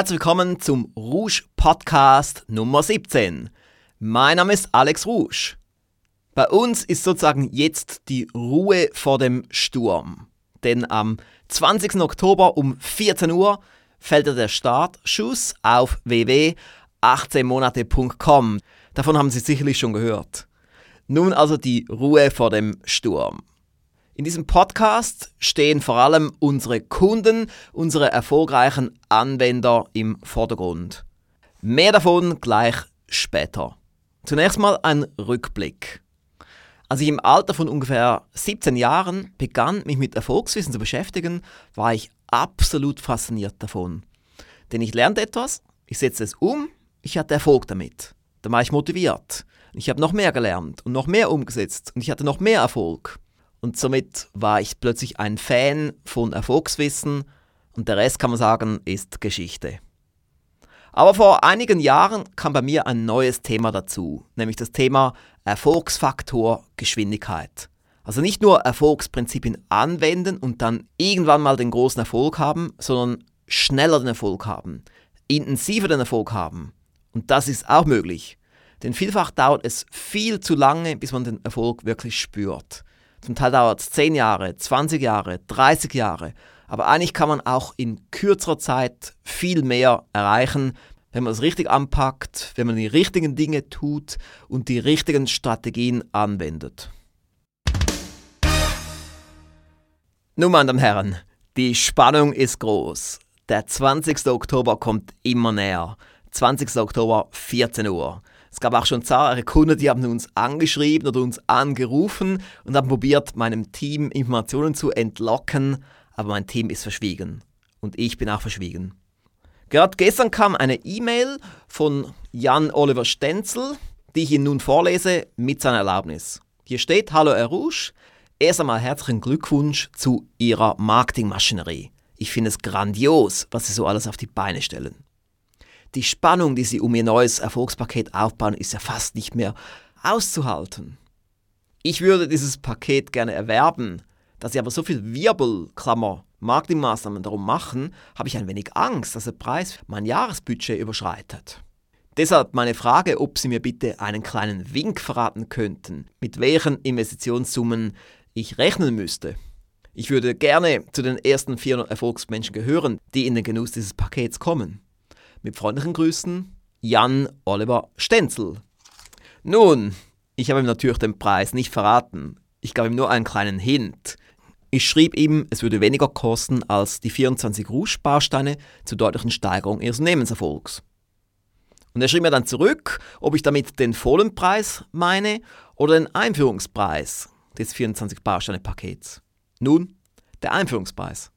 Herzlich willkommen zum Rouge Podcast Nummer 17. Mein Name ist Alex Rouge. Bei uns ist sozusagen jetzt die Ruhe vor dem Sturm. Denn am 20. Oktober um 14 Uhr fällt der Startschuss auf www.18monate.com. Davon haben Sie sicherlich schon gehört. Nun also die Ruhe vor dem Sturm. In diesem Podcast stehen vor allem unsere Kunden, unsere erfolgreichen Anwender im Vordergrund. Mehr davon gleich später. Zunächst mal ein Rückblick. Als ich im Alter von ungefähr 17 Jahren begann, mich mit Erfolgswissen zu beschäftigen, war ich absolut fasziniert davon. Denn ich lernte etwas, ich setzte es um, ich hatte Erfolg damit. Dann war ich motiviert. Ich habe noch mehr gelernt und noch mehr umgesetzt und ich hatte noch mehr Erfolg. Und somit war ich plötzlich ein Fan von Erfolgswissen und der Rest kann man sagen, ist Geschichte. Aber vor einigen Jahren kam bei mir ein neues Thema dazu, nämlich das Thema Erfolgsfaktor Geschwindigkeit. Also nicht nur Erfolgsprinzipien anwenden und dann irgendwann mal den großen Erfolg haben, sondern schneller den Erfolg haben, intensiver den Erfolg haben. Und das ist auch möglich. Denn vielfach dauert es viel zu lange, bis man den Erfolg wirklich spürt. Zum Teil dauert es 10 Jahre, 20 Jahre, 30 Jahre. Aber eigentlich kann man auch in kürzerer Zeit viel mehr erreichen, wenn man es richtig anpackt, wenn man die richtigen Dinge tut und die richtigen Strategien anwendet. Nun, meine Damen Herren, die Spannung ist groß. Der 20. Oktober kommt immer näher. 20. Oktober, 14 Uhr. Es gab auch schon zahlreiche Kunden, die haben uns angeschrieben oder uns angerufen und haben probiert, meinem Team Informationen zu entlocken, aber mein Team ist verschwiegen. Und ich bin auch verschwiegen. Gerade gestern kam eine E-Mail von Jan Oliver Stenzel, die ich Ihnen nun vorlese, mit seiner Erlaubnis. Hier steht, Hallo Herr Rouge, erst einmal herzlichen Glückwunsch zu Ihrer Marketingmaschinerie. Ich finde es grandios, was Sie so alles auf die Beine stellen. Die Spannung, die sie um ihr neues Erfolgspaket aufbauen, ist ja fast nicht mehr auszuhalten. Ich würde dieses Paket gerne erwerben, da sie aber so viel Wirbel, Klammer, Marketingmaßnahmen darum machen, habe ich ein wenig Angst, dass der Preis mein Jahresbudget überschreitet. Deshalb meine Frage, ob Sie mir bitte einen kleinen Wink verraten könnten, mit welchen Investitionssummen ich rechnen müsste. Ich würde gerne zu den ersten 400 Erfolgsmenschen gehören, die in den Genuss dieses Pakets kommen. Mit freundlichen Grüßen, Jan Oliver Stenzel. Nun, ich habe ihm natürlich den Preis nicht verraten. Ich gab ihm nur einen kleinen Hint. Ich schrieb ihm, es würde weniger kosten als die 24 Rouge-Bausteine zur deutlichen Steigerung ihres Unternehmenserfolgs. Und er schrieb mir dann zurück, ob ich damit den vollen Preis meine oder den Einführungspreis des 24 Bausteine-Pakets. Nun, der Einführungspreis.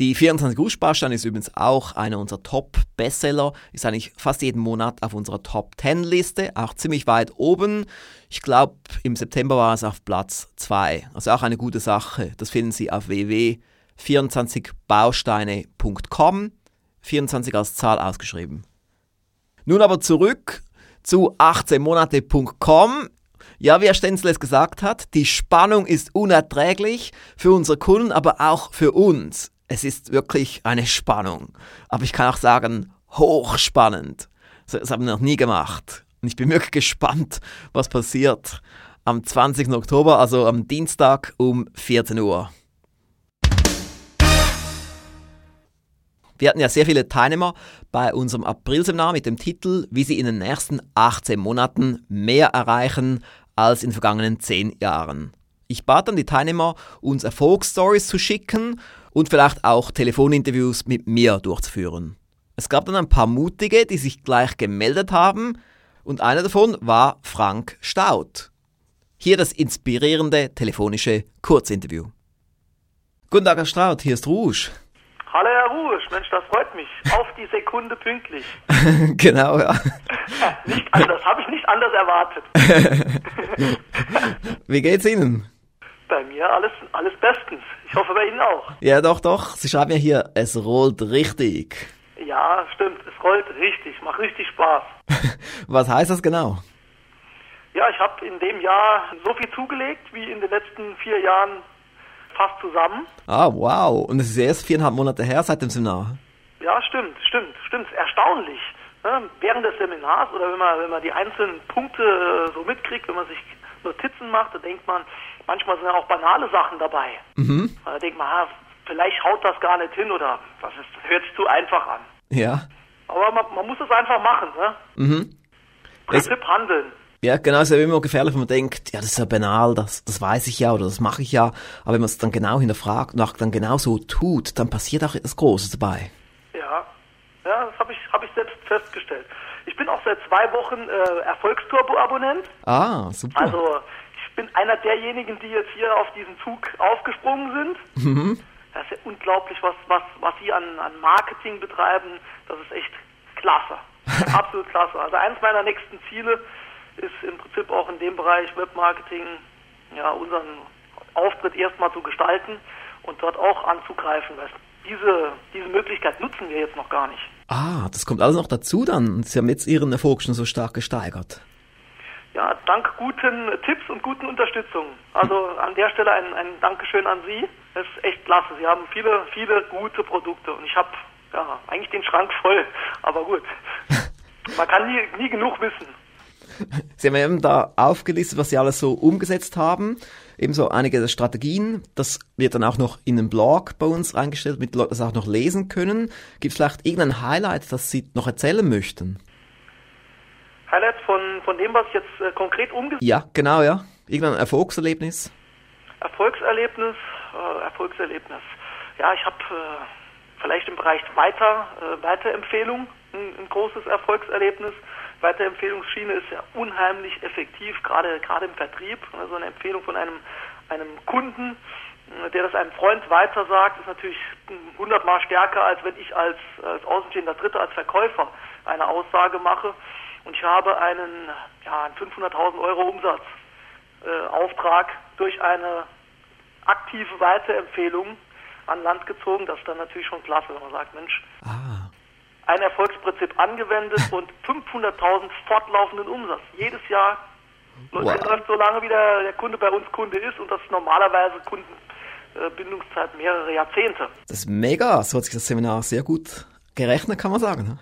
Die 24 Grußsparsteine ist übrigens auch einer unserer Top-Bestseller, ist eigentlich fast jeden Monat auf unserer Top-10-Liste, auch ziemlich weit oben. Ich glaube, im September war es auf Platz 2. Also auch eine gute Sache. Das finden Sie auf www.24bausteine.com. 24 als Zahl ausgeschrieben. Nun aber zurück zu 18monate.com. Ja, wie Herr Stenzel es gesagt hat, die Spannung ist unerträglich für unsere Kunden, aber auch für uns es ist wirklich eine Spannung. Aber ich kann auch sagen, hochspannend. Das haben wir noch nie gemacht. Und ich bin wirklich gespannt, was passiert am 20. Oktober, also am Dienstag um 14 Uhr. Wir hatten ja sehr viele Teilnehmer bei unserem Aprilseminar mit dem Titel, wie sie in den nächsten 18 Monaten mehr erreichen als in den vergangenen 10 Jahren. Ich bat dann die Teilnehmer, uns Erfolgsstories zu schicken und vielleicht auch Telefoninterviews mit mir durchzuführen. Es gab dann ein paar Mutige, die sich gleich gemeldet haben und einer davon war Frank Staud. Hier das inspirierende telefonische Kurzinterview. Guten Tag, Herr Staud, hier ist Rouge. Hallo, Herr Rouge, Mensch, das freut mich. Auf die Sekunde pünktlich. genau, ja. nicht anders, habe ich nicht anders erwartet. Wie geht's Ihnen? Bei mir alles, alles bestens. Ich hoffe bei Ihnen auch. Ja, doch, doch. Sie schreiben ja hier, es rollt richtig. Ja, stimmt. Es rollt richtig. Macht richtig Spaß. Was heißt das genau? Ja, ich habe in dem Jahr so viel zugelegt wie in den letzten vier Jahren fast zusammen. Ah, wow. Und es ist erst viereinhalb Monate her seit dem Seminar. Ja, stimmt, stimmt, stimmt. Erstaunlich. Ne? Während des Seminars oder wenn man, wenn man die einzelnen Punkte äh, so mitkriegt, wenn man sich Notizen macht, da denkt man, manchmal sind ja auch banale Sachen dabei. Mhm. Da denkt man, vielleicht haut das gar nicht hin oder das, ist, hört sich zu einfach an. Ja. Aber man, man muss es einfach machen, ne? Mhm. Prinzip handeln. Ja, genau, es ist ja immer gefährlich, wenn man denkt, ja, das ist ja banal, das, das weiß ich ja oder das mache ich ja. Aber wenn man es dann genau hinterfragt und auch dann genau so tut, dann passiert auch etwas Großes dabei. Ja, ja, das habe ich, hab ich selbst festgestellt. Ich bin auch seit zwei Wochen äh, Erfolgsturbo-Abonnent. Ah, super. Also bin einer derjenigen, die jetzt hier auf diesen Zug aufgesprungen sind. mhm. Das ist ja unglaublich, was, was, was sie an, an Marketing betreiben. Das ist echt klasse. Absolut klasse. Also eines meiner nächsten Ziele ist im Prinzip auch in dem Bereich Webmarketing ja, unseren Auftritt erstmal zu gestalten und dort auch anzugreifen. Weil diese, diese Möglichkeit nutzen wir jetzt noch gar nicht. Ah, das kommt alles noch dazu dann. Sie haben jetzt Ihren Erfolg schon so stark gesteigert. Ja, dank guten Tipps und guten Unterstützungen. Also an der Stelle ein, ein Dankeschön an Sie. Das ist echt klasse. Sie haben viele, viele gute Produkte und ich habe ja, eigentlich den Schrank voll. Aber gut, man kann nie, nie genug wissen. Sie haben eben da aufgelistet, was Sie alles so umgesetzt haben. Ebenso einige Strategien. Das wird dann auch noch in den Blog bei uns reingestellt, damit die Leute das auch noch lesen können. Gibt es vielleicht irgendein Highlight, das Sie noch erzählen möchten? Highlights von, von dem, was ich jetzt äh, konkret umgesetzt Ja, genau, ja. Irgendein Erfolgserlebnis? Erfolgserlebnis, äh, Erfolgserlebnis. Ja, ich habe äh, vielleicht im Bereich Weiter, äh, Weiterempfehlung ein, ein großes Erfolgserlebnis. Weiterempfehlungsschiene ist ja unheimlich effektiv, gerade gerade im Vertrieb. Also eine Empfehlung von einem einem Kunden, äh, der das einem Freund weiter sagt, ist natürlich hundertmal stärker, als wenn ich als, als außenstehender Dritter, als Verkäufer eine Aussage mache. Und ich habe einen, ja, einen 500.000 Euro Umsatzauftrag äh, durch eine aktive Weiterempfehlung an Land gezogen. Das ist dann natürlich schon klasse, wenn man sagt, Mensch, Ah. ein Erfolgsprinzip angewendet und 500.000 fortlaufenden Umsatz. Jedes Jahr Wow. so lange, wie der, der Kunde bei uns Kunde ist und das ist normalerweise Kundenbindungszeit mehrere Jahrzehnte. Das ist mega. So hat sich das Seminar sehr gut gerechnet, kann man sagen. Ne?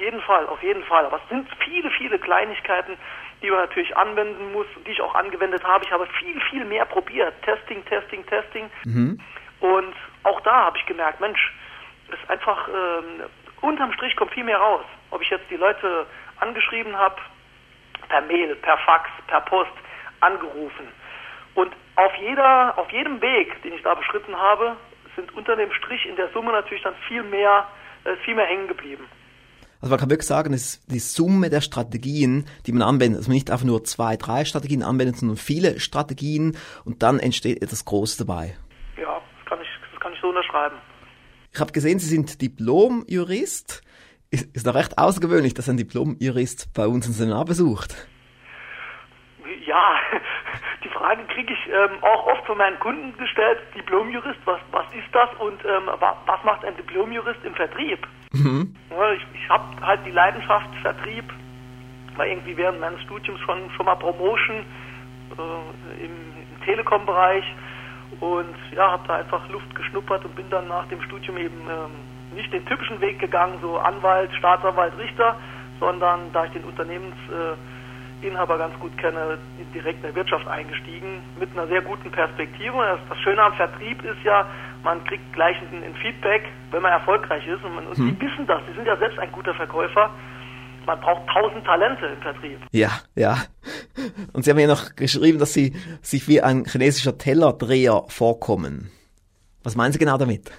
Jeden Fall, auf jeden Fall. Aber es sind viele, viele Kleinigkeiten, die man natürlich anwenden muss, die ich auch angewendet habe. Ich habe viel, viel mehr probiert. Testing, Testing, Testing. Mhm. Und auch da habe ich gemerkt, Mensch, ist einfach ähm, unterm Strich kommt viel mehr raus. Ob ich jetzt die Leute angeschrieben habe, per Mail, per Fax, per Post, angerufen. Und auf jeder, auf jedem Weg, den ich da beschritten habe, sind unter dem Strich in der Summe natürlich dann viel mehr, äh, viel mehr hängen geblieben. Also man kann wirklich sagen, es ist die Summe der Strategien, die man anwendet. Also man nicht einfach nur zwei, drei Strategien anwendet, sondern viele Strategien und dann entsteht etwas Großes dabei. Ja, das kann ich, das kann ich so unterschreiben. Ich habe gesehen, Sie sind Diplom-Jurist. Ist, ist doch recht außergewöhnlich, dass ein Diplom-Jurist bei uns ein Seminar besucht. Ja, die Frage kriege ich ähm, auch oft von meinen Kunden gestellt. Diplomjurist, was, was ist das und ähm, wa- was macht ein Diplomjurist im Vertrieb? Mhm. Ich ich habe halt die Leidenschaft Vertrieb, war irgendwie während meines Studiums schon, schon mal Promotion äh, im, im Telekom-Bereich und ja, habe da einfach Luft geschnuppert und bin dann nach dem Studium eben ähm, nicht den typischen Weg gegangen, so Anwalt, Staatsanwalt, Richter, sondern da ich den Unternehmensinhaber äh, ganz gut kenne, direkt in der Wirtschaft eingestiegen mit einer sehr guten Perspektive. Das Schöne am Vertrieb ist ja, man kriegt gleich ein, ein Feedback, wenn man erfolgreich ist und, man, und die wissen das, die sind ja selbst ein guter Verkäufer. Man braucht tausend Talente im Vertrieb. Ja, ja. Und Sie haben ja noch geschrieben, dass Sie sich wie ein chinesischer Tellerdreher vorkommen. Was meinen Sie genau damit?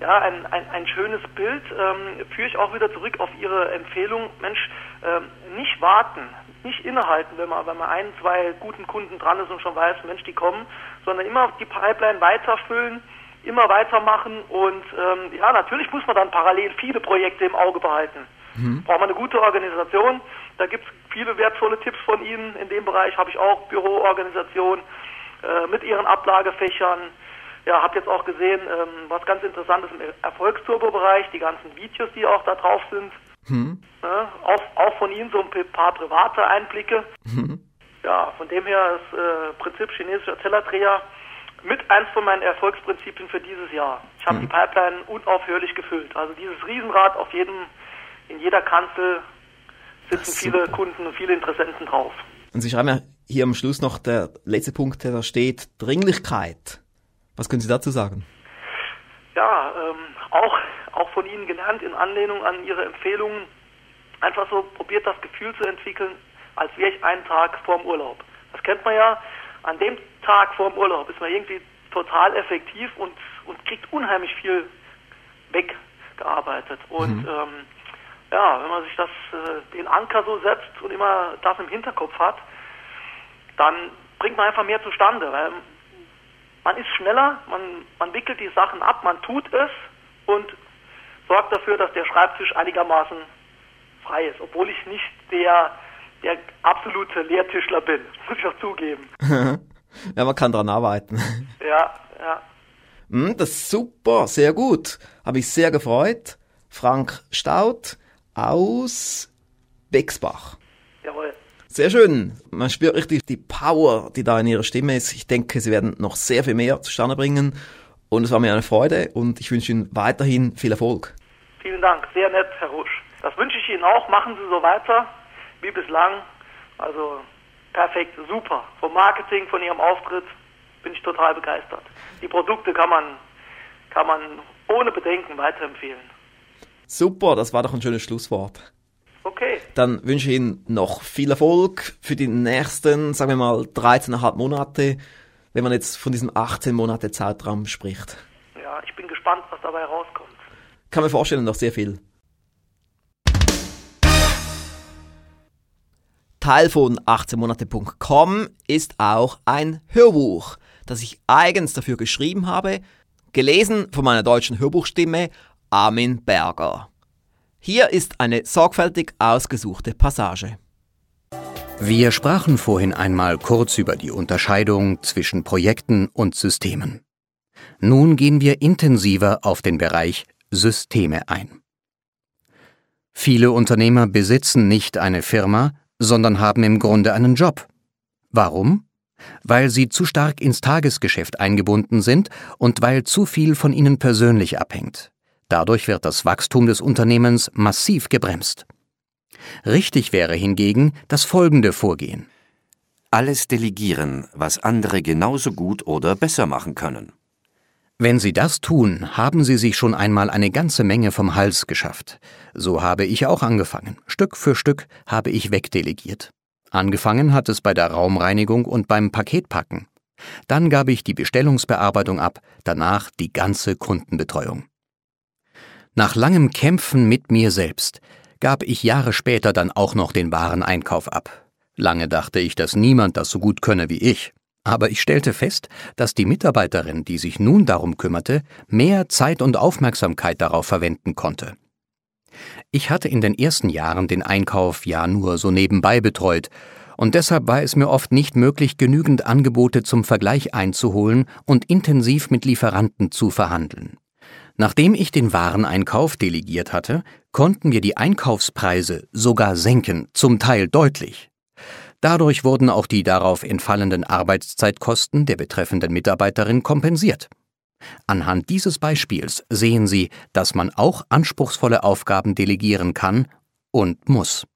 Ja, ein, ein, ein schönes Bild ähm, führe ich auch wieder zurück auf Ihre Empfehlung. Mensch, ähm, nicht warten, nicht innehalten, wenn man, wenn man ein, zwei guten Kunden dran ist und schon weiß, Mensch, die kommen, sondern immer die Pipeline weiterfüllen, immer weitermachen und ähm, ja, natürlich muss man dann parallel viele Projekte im Auge behalten. Braucht man eine gute Organisation, da gibt es viele wertvolle Tipps von Ihnen. In dem Bereich habe ich auch Büroorganisation äh, mit ihren Ablagefächern. Ja, habe jetzt auch gesehen, ähm, was ganz interessant ist im Erfolgsturbo-Bereich, die ganzen Videos, die auch da drauf sind. Hm? Ne? Auch, auch von Ihnen so ein paar private Einblicke. Mhm. Ja, von dem her das äh, Prinzip chinesischer Tellerdreher mit eins von meinen Erfolgsprinzipien für dieses Jahr. Ich habe mhm. die Pipeline unaufhörlich gefüllt. Also dieses Riesenrad auf jedem, in jeder Kanzel sitzen viele Kunden und viele Interessenten drauf. Und Sie schreiben ja hier am Schluss noch der letzte Punkt, der da steht, Dringlichkeit. Was können Sie dazu sagen? Ja, ähm, auch, auch von Ihnen gelernt in Anlehnung an Ihre Empfehlungen. Einfach so probiert das Gefühl zu entwickeln, als wäre ich einen Tag vorm Urlaub. Das kennt man ja. An dem Tag vorm Urlaub ist man irgendwie total effektiv und, und kriegt unheimlich viel weggearbeitet. Und mhm. ähm, ja, wenn man sich das, äh, den Anker so setzt und immer das im Hinterkopf hat, dann bringt man einfach mehr zustande, weil man ist schneller, man, man wickelt die Sachen ab, man tut es und sorgt dafür, dass der Schreibtisch einigermaßen frei ist, obwohl ich nicht der, der absolute Lehrtischler bin, muss ich auch zugeben. ja, man kann dran arbeiten. Ja, ja. Hm, das ist super, sehr gut. Habe ich sehr gefreut. Frank Staud aus Bexbach. Jawohl. Sehr schön. Man spürt richtig die Power, die da in ihrer Stimme ist. Ich denke, sie werden noch sehr viel mehr zustande bringen. Und es war mir eine Freude und ich wünsche Ihnen weiterhin viel Erfolg. Vielen Dank, sehr nett, Herr Rusch. Das wünsche ich Ihnen auch. Machen Sie so weiter wie bislang. Also perfekt, super. Vom Marketing, von Ihrem Auftritt bin ich total begeistert. Die Produkte kann man, kann man ohne Bedenken weiterempfehlen. Super, das war doch ein schönes Schlusswort. Okay. Dann wünsche ich Ihnen noch viel Erfolg für die nächsten, sagen wir mal, 13,5 Monate, wenn man jetzt von diesem 18 Monate Zeitraum spricht. Ja, ich bin gespannt, was dabei rauskommt. Kann mir vorstellen, noch sehr viel. Teil von 18monate.com ist auch ein Hörbuch, das ich eigens dafür geschrieben habe, gelesen von meiner deutschen Hörbuchstimme Armin Berger. Hier ist eine sorgfältig ausgesuchte Passage. Wir sprachen vorhin einmal kurz über die Unterscheidung zwischen Projekten und Systemen. Nun gehen wir intensiver auf den Bereich Systeme ein. Viele Unternehmer besitzen nicht eine Firma, sondern haben im Grunde einen Job. Warum? Weil sie zu stark ins Tagesgeschäft eingebunden sind und weil zu viel von ihnen persönlich abhängt. Dadurch wird das Wachstum des Unternehmens massiv gebremst. Richtig wäre hingegen das folgende Vorgehen. Alles delegieren, was andere genauso gut oder besser machen können. Wenn Sie das tun, haben Sie sich schon einmal eine ganze Menge vom Hals geschafft. So habe ich auch angefangen. Stück für Stück habe ich wegdelegiert. Angefangen hat es bei der Raumreinigung und beim Paketpacken. Dann gab ich die Bestellungsbearbeitung ab, danach die ganze Kundenbetreuung. Nach langem Kämpfen mit mir selbst gab ich Jahre später dann auch noch den Wareneinkauf ab. Lange dachte ich, dass niemand das so gut könne wie ich. Aber ich stellte fest, dass die Mitarbeiterin, die sich nun darum kümmerte, mehr Zeit und Aufmerksamkeit darauf verwenden konnte. Ich hatte in den ersten Jahren den Einkauf ja nur so nebenbei betreut, und deshalb war es mir oft nicht möglich, genügend Angebote zum Vergleich einzuholen und intensiv mit Lieferanten zu verhandeln. Nachdem ich den Wareneinkauf delegiert hatte, konnten wir die Einkaufspreise sogar senken, zum Teil deutlich. Dadurch wurden auch die darauf entfallenden Arbeitszeitkosten der betreffenden Mitarbeiterin kompensiert. Anhand dieses Beispiels sehen Sie, dass man auch anspruchsvolle Aufgaben delegieren kann und muss.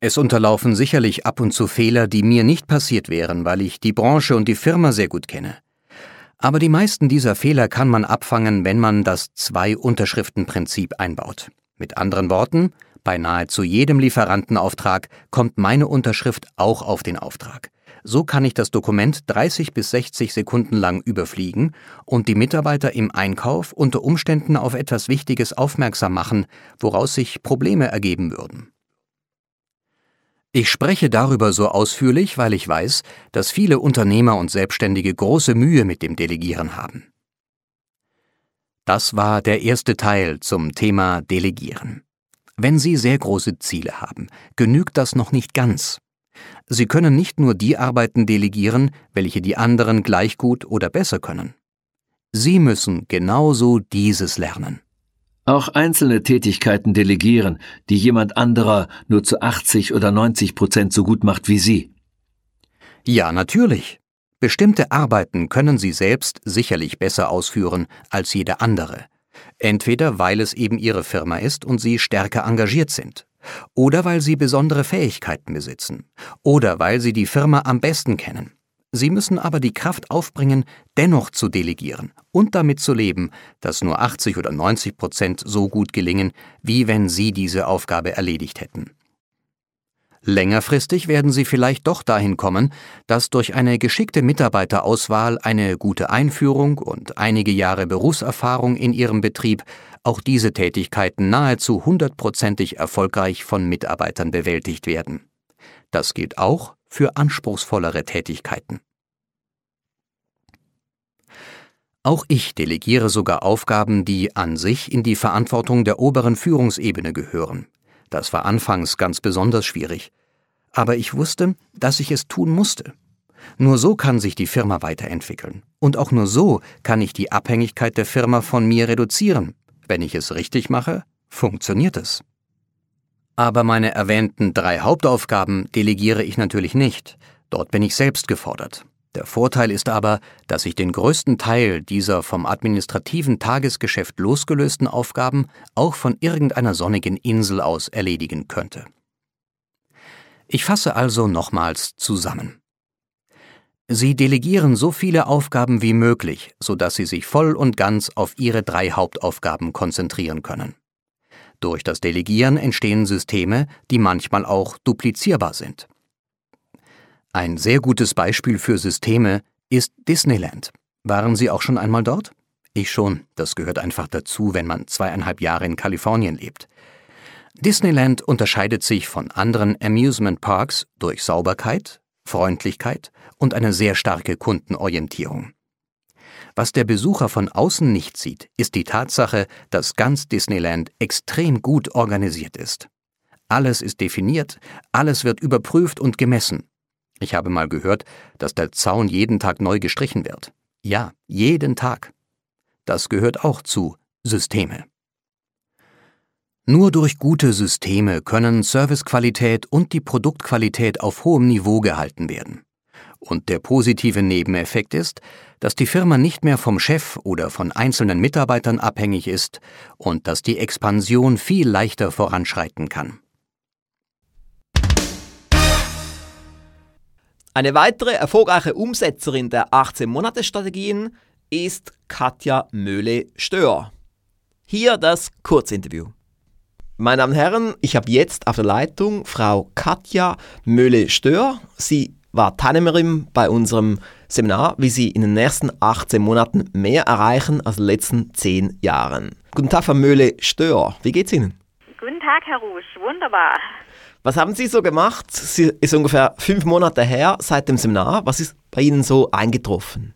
Es unterlaufen sicherlich ab und zu Fehler, die mir nicht passiert wären, weil ich die Branche und die Firma sehr gut kenne. Aber die meisten dieser Fehler kann man abfangen, wenn man das Zwei-Unterschriften-Prinzip einbaut. Mit anderen Worten, bei nahezu jedem Lieferantenauftrag kommt meine Unterschrift auch auf den Auftrag. So kann ich das Dokument 30 bis 60 Sekunden lang überfliegen und die Mitarbeiter im Einkauf unter Umständen auf etwas Wichtiges aufmerksam machen, woraus sich Probleme ergeben würden. Ich spreche darüber so ausführlich, weil ich weiß, dass viele Unternehmer und Selbstständige große Mühe mit dem Delegieren haben. Das war der erste Teil zum Thema Delegieren. Wenn Sie sehr große Ziele haben, genügt das noch nicht ganz. Sie können nicht nur die Arbeiten delegieren, welche die anderen gleich gut oder besser können. Sie müssen genauso dieses lernen. Auch einzelne Tätigkeiten delegieren, die jemand anderer nur zu 80 oder 90 Prozent so gut macht wie Sie. Ja, natürlich. Bestimmte Arbeiten können sie selbst sicherlich besser ausführen als jede andere. Entweder weil es eben ihre Firma ist und sie stärker engagiert sind, oder weil sie besondere Fähigkeiten besitzen, oder weil sie die Firma am besten kennen. Sie müssen aber die Kraft aufbringen, dennoch zu delegieren und damit zu leben, dass nur 80 oder 90 Prozent so gut gelingen, wie wenn Sie diese Aufgabe erledigt hätten. Längerfristig werden Sie vielleicht doch dahin kommen, dass durch eine geschickte Mitarbeiterauswahl, eine gute Einführung und einige Jahre Berufserfahrung in Ihrem Betrieb auch diese Tätigkeiten nahezu hundertprozentig erfolgreich von Mitarbeitern bewältigt werden. Das gilt auch für anspruchsvollere Tätigkeiten. Auch ich delegiere sogar Aufgaben, die an sich in die Verantwortung der oberen Führungsebene gehören. Das war anfangs ganz besonders schwierig. Aber ich wusste, dass ich es tun musste. Nur so kann sich die Firma weiterentwickeln. Und auch nur so kann ich die Abhängigkeit der Firma von mir reduzieren. Wenn ich es richtig mache, funktioniert es. Aber meine erwähnten drei Hauptaufgaben delegiere ich natürlich nicht. Dort bin ich selbst gefordert. Der Vorteil ist aber, dass ich den größten Teil dieser vom administrativen Tagesgeschäft losgelösten Aufgaben auch von irgendeiner sonnigen Insel aus erledigen könnte. Ich fasse also nochmals zusammen. Sie delegieren so viele Aufgaben wie möglich, sodass Sie sich voll und ganz auf Ihre drei Hauptaufgaben konzentrieren können. Durch das Delegieren entstehen Systeme, die manchmal auch duplizierbar sind. Ein sehr gutes Beispiel für Systeme ist Disneyland. Waren Sie auch schon einmal dort? Ich schon, das gehört einfach dazu, wenn man zweieinhalb Jahre in Kalifornien lebt. Disneyland unterscheidet sich von anderen Amusement Parks durch Sauberkeit, Freundlichkeit und eine sehr starke Kundenorientierung. Was der Besucher von außen nicht sieht, ist die Tatsache, dass ganz Disneyland extrem gut organisiert ist. Alles ist definiert, alles wird überprüft und gemessen. Ich habe mal gehört, dass der Zaun jeden Tag neu gestrichen wird. Ja, jeden Tag. Das gehört auch zu Systeme. Nur durch gute Systeme können Servicequalität und die Produktqualität auf hohem Niveau gehalten werden. Und der positive Nebeneffekt ist, dass die Firma nicht mehr vom Chef oder von einzelnen Mitarbeitern abhängig ist und dass die Expansion viel leichter voranschreiten kann. Eine weitere erfolgreiche Umsetzerin der 18-Monate-Strategien ist Katja Möhle-Stör. Hier das Kurzinterview. Meine Damen und Herren, ich habe jetzt auf der Leitung Frau Katja Möhle-Stör. Sie war Teilnehmerin bei unserem Seminar, wie Sie in den nächsten 18 Monaten mehr erreichen als in den letzten 10 Jahren. Guten Tag, Frau Möhle-Stör. Wie geht's Ihnen? Guten Tag, Herr Rusch. Wunderbar. Was haben Sie so gemacht? Es ist ungefähr fünf Monate her seit dem Seminar. Was ist bei Ihnen so eingetroffen?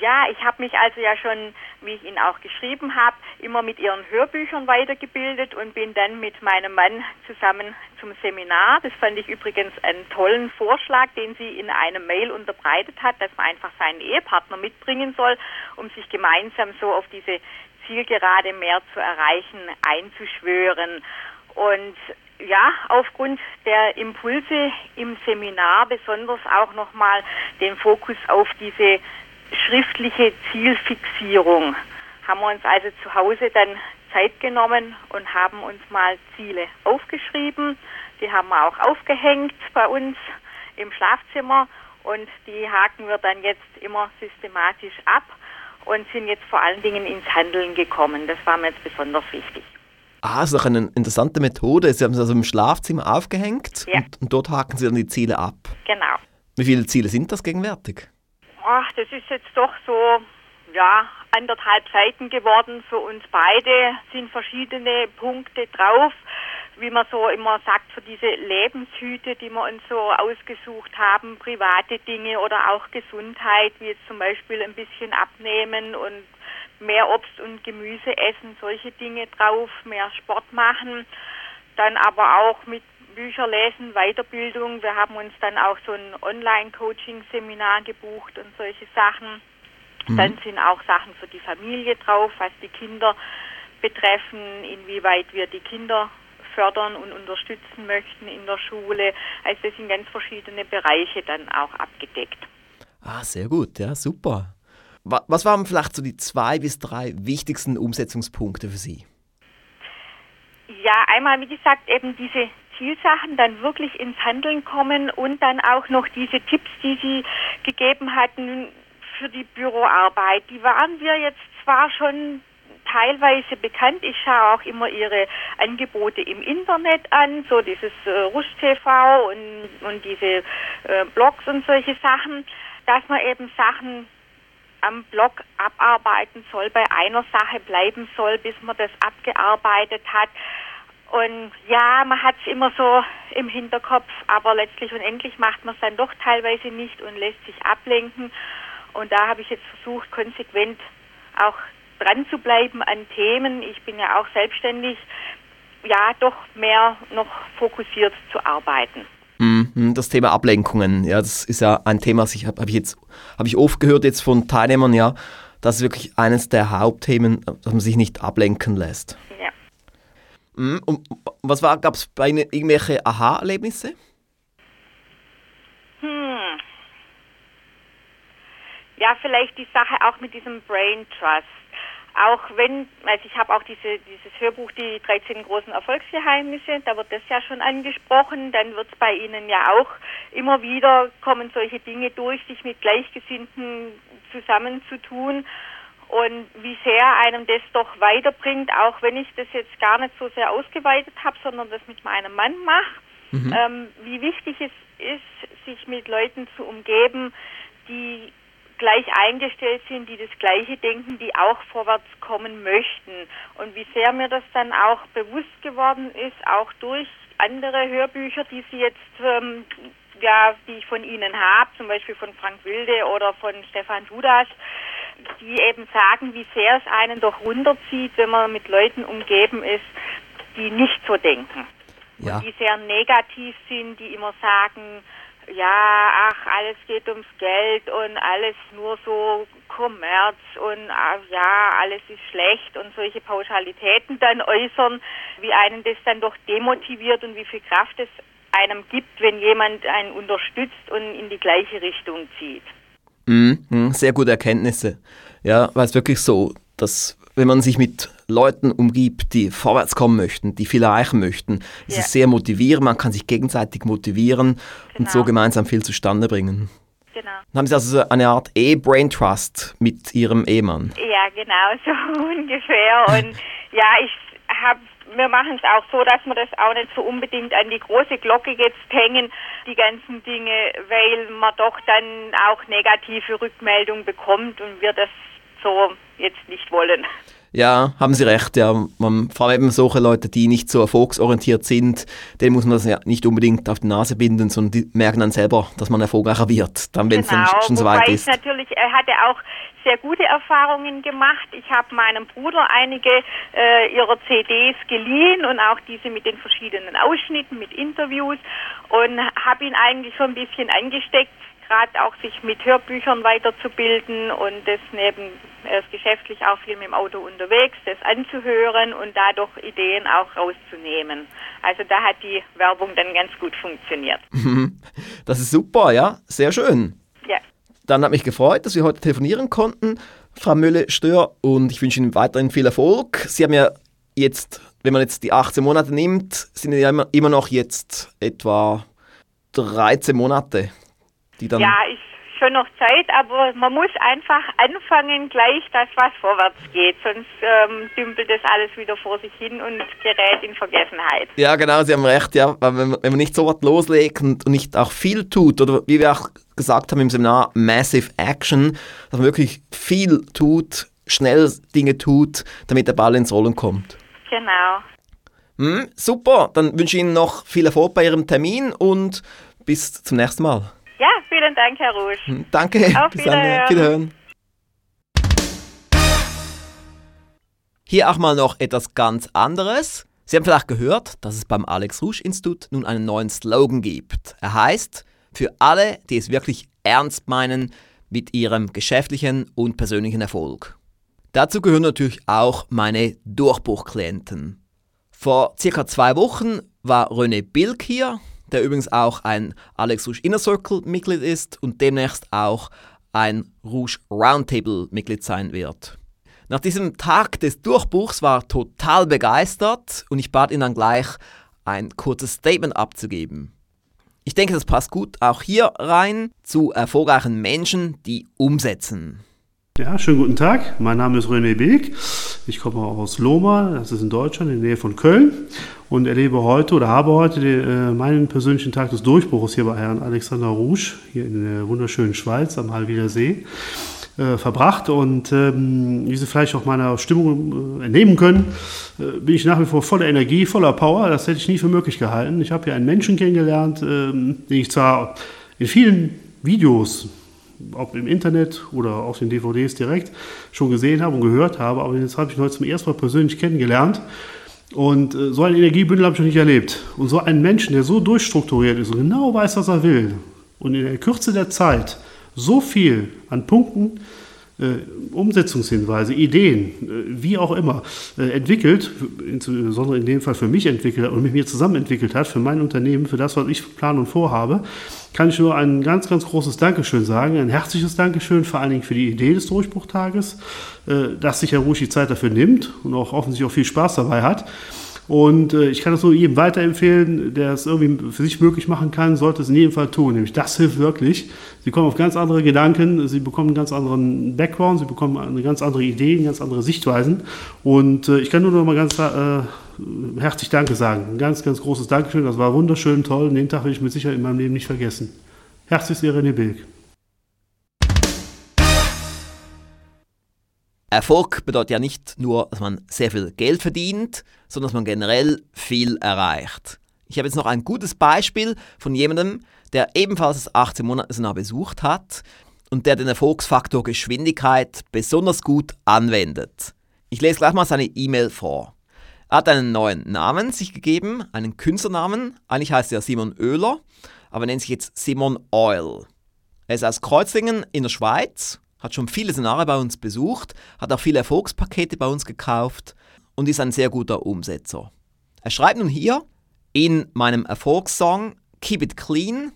Ja, ich habe mich also ja schon, wie ich Ihnen auch geschrieben habe, immer mit Ihren Hörbüchern weitergebildet und bin dann mit meinem Mann zusammen zum Seminar. Das fand ich übrigens einen tollen Vorschlag, den sie in einem Mail unterbreitet hat, dass man einfach seinen Ehepartner mitbringen soll, um sich gemeinsam so auf diese Zielgerade mehr zu erreichen, einzuschwören. Und ja, aufgrund der Impulse im Seminar besonders auch nochmal den Fokus auf diese schriftliche Zielfixierung. Haben wir uns also zu Hause dann Zeit genommen und haben uns mal Ziele aufgeschrieben. Die haben wir auch aufgehängt bei uns im Schlafzimmer und die haken wir dann jetzt immer systematisch ab und sind jetzt vor allen Dingen ins Handeln gekommen. Das war mir jetzt besonders wichtig. Ah, das ist doch eine interessante Methode. Sie haben es also im Schlafzimmer aufgehängt ja. und, und, dort haken Sie dann die Ziele ab. Genau. Wie viele Ziele sind das gegenwärtig? Ach, das ist jetzt doch so, ja, anderthalb Seiten geworden für uns beide, sind verschiedene Punkte drauf, wie man so immer sagt, für diese Lebenshüte, die wir uns so ausgesucht haben, private Dinge oder auch Gesundheit, wie jetzt zum Beispiel ein bisschen abnehmen und mehr Obst und Gemüse essen, solche Dinge drauf, mehr Sport machen, dann aber auch mit Bücher lesen, Weiterbildung. Wir haben uns dann auch so ein Online-Coaching-Seminar gebucht und solche Sachen. Mhm. Dann sind auch Sachen für die Familie drauf, was die Kinder betreffen, inwieweit wir die Kinder fördern und unterstützen möchten in der Schule. Also das sind ganz verschiedene Bereiche dann auch abgedeckt. Ah, sehr gut, ja, super. Was waren vielleicht so die zwei bis drei wichtigsten Umsetzungspunkte für Sie? Ja, einmal, wie gesagt, eben diese Zielsachen dann wirklich ins Handeln kommen und dann auch noch diese Tipps, die Sie gegeben hatten für die Büroarbeit. Die waren wir jetzt zwar schon teilweise bekannt. Ich schaue auch immer ihre Angebote im Internet an, so dieses äh, Rusch TV und, und diese äh, Blogs und solche Sachen, dass man eben Sachen am Blog abarbeiten soll, bei einer Sache bleiben soll, bis man das abgearbeitet hat. Und ja, man hat es immer so im Hinterkopf, aber letztlich und endlich macht man es dann doch teilweise nicht und lässt sich ablenken. Und da habe ich jetzt versucht, konsequent auch dran zu bleiben an Themen. Ich bin ja auch selbstständig, ja, doch mehr noch fokussiert zu arbeiten. Mhm, das Thema Ablenkungen, ja, das ist ja ein Thema, das ich habe hab ich jetzt habe ich oft gehört jetzt von Teilnehmern, ja, das ist wirklich eines der Hauptthemen, dass man sich nicht ablenken lässt. Ja. Mhm, und was gab es bei Ihnen irgendwelche Aha-Erlebnisse? Hm. Ja, vielleicht die Sache auch mit diesem Brain Trust auch wenn, also ich habe auch diese, dieses Hörbuch, die 13 großen Erfolgsgeheimnisse, da wird das ja schon angesprochen, dann wird es bei Ihnen ja auch immer wieder kommen solche Dinge durch, sich mit Gleichgesinnten zusammenzutun und wie sehr einem das doch weiterbringt, auch wenn ich das jetzt gar nicht so sehr ausgeweitet habe, sondern das mit meinem Mann mache, mhm. ähm, wie wichtig es ist, sich mit Leuten zu umgeben, die gleich eingestellt sind, die das Gleiche denken, die auch vorwärts kommen möchten. Und wie sehr mir das dann auch bewusst geworden ist, auch durch andere Hörbücher, die Sie jetzt, ähm, ja, die ich von Ihnen habe, zum Beispiel von Frank Wilde oder von Stefan Dudas, die eben sagen, wie sehr es einen doch runterzieht, wenn man mit Leuten umgeben ist, die nicht so denken. Ja. Und die sehr negativ sind, die immer sagen, ja, ach, alles geht ums Geld und alles nur so Kommerz und ach, ja, alles ist schlecht und solche Pauschalitäten dann äußern, wie einen das dann doch demotiviert und wie viel Kraft es einem gibt, wenn jemand einen unterstützt und in die gleiche Richtung zieht. Mhm, sehr gute Erkenntnisse. Ja, weil es wirklich so, dass wenn man sich mit Leuten umgibt, die vorwärts kommen möchten, die viel erreichen möchten, ist ja. es sehr motivierend. Man kann sich gegenseitig motivieren genau. und so genau. gemeinsam viel zustande bringen. Genau. Dann haben Sie also eine Art E-Brain Trust mit Ihrem Ehemann. Ja, genau, so ungefähr. Und ja, ich habe wir machen es auch so, dass wir das auch nicht so unbedingt an die große Glocke jetzt hängen, die ganzen Dinge, weil man doch dann auch negative Rückmeldungen bekommt und wir das so jetzt nicht wollen. Ja, haben Sie recht. Ja. Man, vor allem eben solche Leute, die nicht so erfolgsorientiert sind, denen muss man das ja nicht unbedingt auf die Nase binden, sondern die merken dann selber, dass man erfolgreicher wird, dann wenn genau, es dann schon so weit ist. natürlich, er hatte auch sehr gute Erfahrungen gemacht. Ich habe meinem Bruder einige äh, ihrer CDs geliehen und auch diese mit den verschiedenen Ausschnitten, mit Interviews und habe ihn eigentlich so ein bisschen angesteckt, gerade auch sich mit Hörbüchern weiterzubilden und das neben er ist geschäftlich auch viel mit dem Auto unterwegs, das anzuhören und dadurch Ideen auch rauszunehmen. Also da hat die Werbung dann ganz gut funktioniert. Das ist super, ja, sehr schön. Ja. Dann hat mich gefreut, dass wir heute telefonieren konnten, Frau Mülle-Stör, und ich wünsche Ihnen weiterhin viel Erfolg. Sie haben ja jetzt, wenn man jetzt die 18 Monate nimmt, sind ja immer, immer noch jetzt etwa 13 Monate die dann. Ja, ist schon noch Zeit, aber man muss einfach anfangen gleich, dass was vorwärts geht, sonst ähm, dümpelt das alles wieder vor sich hin und gerät in Vergessenheit. Ja, genau, Sie haben recht, ja, weil wenn, wenn man nicht so was loslegt und nicht auch viel tut, oder wie wir auch gesagt haben im Seminar, Massive Action, dass man wirklich viel tut, schnell Dinge tut, damit der Ball ins Rollen kommt. Genau. Hm, super, dann wünsche ich Ihnen noch viel Erfolg bei Ihrem Termin und bis zum nächsten Mal. Ja, vielen Dank, Herr Rusch. Hm, danke. Auf Bis Wiederhören. Dann. Wiederhören. Hier auch mal noch etwas ganz anderes. Sie haben vielleicht gehört, dass es beim Alex Rusch Institut nun einen neuen Slogan gibt. Er heißt, für alle, die es wirklich ernst meinen mit ihrem geschäftlichen und persönlichen Erfolg. Dazu gehören natürlich auch meine Durchbruchklienten. Vor circa zwei Wochen war René Bilk hier, der übrigens auch ein Alex Rouge Inner Circle Mitglied ist und demnächst auch ein Rouge Roundtable Mitglied sein wird. Nach diesem Tag des Durchbruchs war er total begeistert und ich bat ihn dann gleich, ein kurzes Statement abzugeben. Ich denke, das passt gut auch hier rein zu erfolgreichen Menschen, die umsetzen. Ja, schönen guten Tag. Mein Name ist René Beek. Ich komme aus Lohmar, das ist in Deutschland, in der Nähe von Köln und erlebe heute oder habe heute den, äh, meinen persönlichen Tag des Durchbruchs hier bei Herrn Alexander Rouge, hier in der wunderschönen Schweiz am Halwiler See, äh, verbracht. Und ähm, wie Sie vielleicht auch meiner Stimmung äh, entnehmen können, äh, bin ich nach wie vor voller Energie, voller Power. Das hätte ich nie für möglich gehalten. Ich habe hier einen Menschen kennengelernt, ähm, den ich zwar in vielen Videos ob im Internet oder auf den DVDs direkt schon gesehen habe und gehört habe, aber jetzt habe ich ihn heute zum ersten Mal persönlich kennengelernt. Und äh, so ein Energiebündel habe ich noch nicht erlebt. Und so einen Menschen, der so durchstrukturiert ist und genau weiß, was er will und in der Kürze der Zeit so viel an Punkten Umsetzungshinweise, Ideen, äh, wie auch immer, äh, entwickelt, insbesondere in dem Fall für mich entwickelt und mit mir zusammen entwickelt hat, für mein Unternehmen, für das, was ich plane und vorhabe, kann ich nur ein ganz, ganz großes Dankeschön sagen, ein herzliches Dankeschön vor allen Dingen für die Idee des Durchbruchtages, dass sich Herr Rusch die Zeit dafür nimmt und auch offensichtlich auch viel Spaß dabei hat. Und äh, ich kann das nur jedem weiterempfehlen, der es irgendwie für sich möglich machen kann, sollte es in jedem Fall tun. Nämlich das hilft wirklich. Sie kommen auf ganz andere Gedanken, Sie bekommen einen ganz anderen Background, Sie bekommen eine ganz andere Idee, ganz andere Sichtweisen. Und äh, ich kann nur noch mal ganz äh, herzlich Danke sagen. Ein ganz, ganz großes Dankeschön. Das war wunderschön, toll. Und den Tag will ich mit Sicherheit in meinem Leben nicht vergessen. Herzlichst Ihr Bilk. Erfolg bedeutet ja nicht nur, dass man sehr viel Geld verdient, sondern dass man generell viel erreicht. Ich habe jetzt noch ein gutes Beispiel von jemandem, der ebenfalls das 18 Monate Seminar besucht hat und der den Erfolgsfaktor Geschwindigkeit besonders gut anwendet. Ich lese gleich mal seine E-Mail vor. Er hat einen neuen Namen sich gegeben, einen Künstlernamen. Eigentlich heißt er Simon Oehler, aber nennt sich jetzt Simon Oil. Er ist aus Kreuzlingen in der Schweiz hat schon viele Seminare bei uns besucht, hat auch viele Erfolgspakete bei uns gekauft und ist ein sehr guter Umsetzer. Er schreibt nun hier in meinem Erfolgssong Keep It Clean,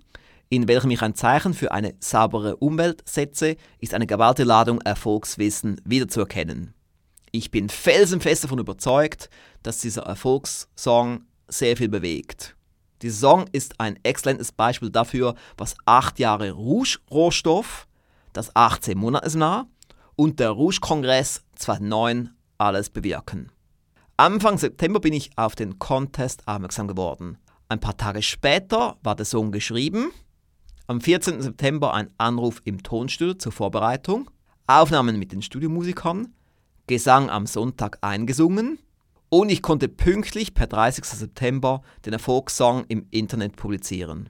in welchem ich ein Zeichen für eine saubere Umwelt setze, ist eine geballte Ladung Erfolgswissen wiederzuerkennen. Ich bin felsenfest davon überzeugt, dass dieser Erfolgssong sehr viel bewegt. Dieser Song ist ein exzellentes Beispiel dafür, was acht Jahre Rouge-Rohstoff das 18 Monatesseminar und der Rouge-Kongress 2009 alles bewirken. Anfang September bin ich auf den Contest aufmerksam geworden. Ein paar Tage später war der Song geschrieben. Am 14. September ein Anruf im Tonstudio zur Vorbereitung, Aufnahmen mit den Studiomusikern, Gesang am Sonntag eingesungen und ich konnte pünktlich per 30. September den Erfolgssong im Internet publizieren.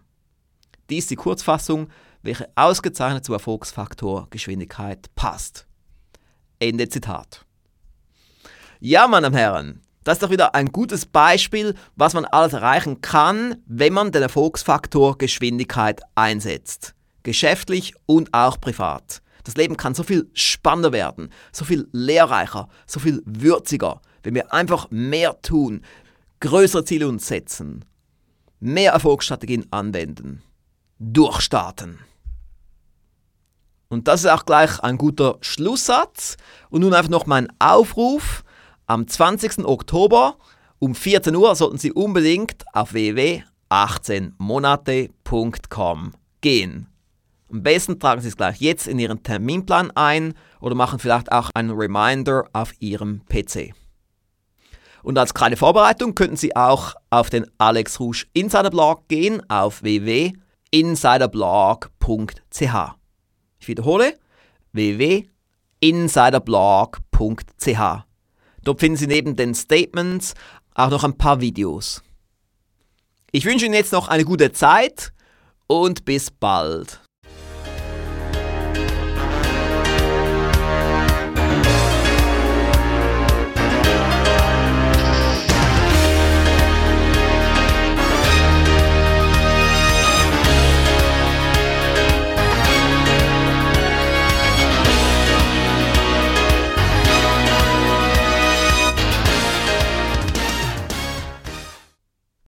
Dies ist die Kurzfassung welche ausgezeichnet zum Erfolgsfaktor Geschwindigkeit passt. Ende Zitat. Ja, meine Herren, das ist doch wieder ein gutes Beispiel, was man alles erreichen kann, wenn man den Erfolgsfaktor Geschwindigkeit einsetzt. Geschäftlich und auch privat. Das Leben kann so viel spannender werden, so viel lehrreicher, so viel würziger, wenn wir einfach mehr tun, größere Ziele uns setzen, mehr Erfolgsstrategien anwenden, durchstarten. Und das ist auch gleich ein guter Schlusssatz. Und nun einfach noch mein Aufruf. Am 20. Oktober um 14 Uhr sollten Sie unbedingt auf www.18monate.com gehen. Am besten tragen Sie es gleich jetzt in Ihren Terminplan ein oder machen vielleicht auch einen Reminder auf Ihrem PC. Und als kleine Vorbereitung könnten Sie auch auf den Alex Rouge Insider Blog gehen auf www.insiderblog.ch. Ich wiederhole www.insiderblog.ch. Dort finden Sie neben den Statements auch noch ein paar Videos. Ich wünsche Ihnen jetzt noch eine gute Zeit und bis bald.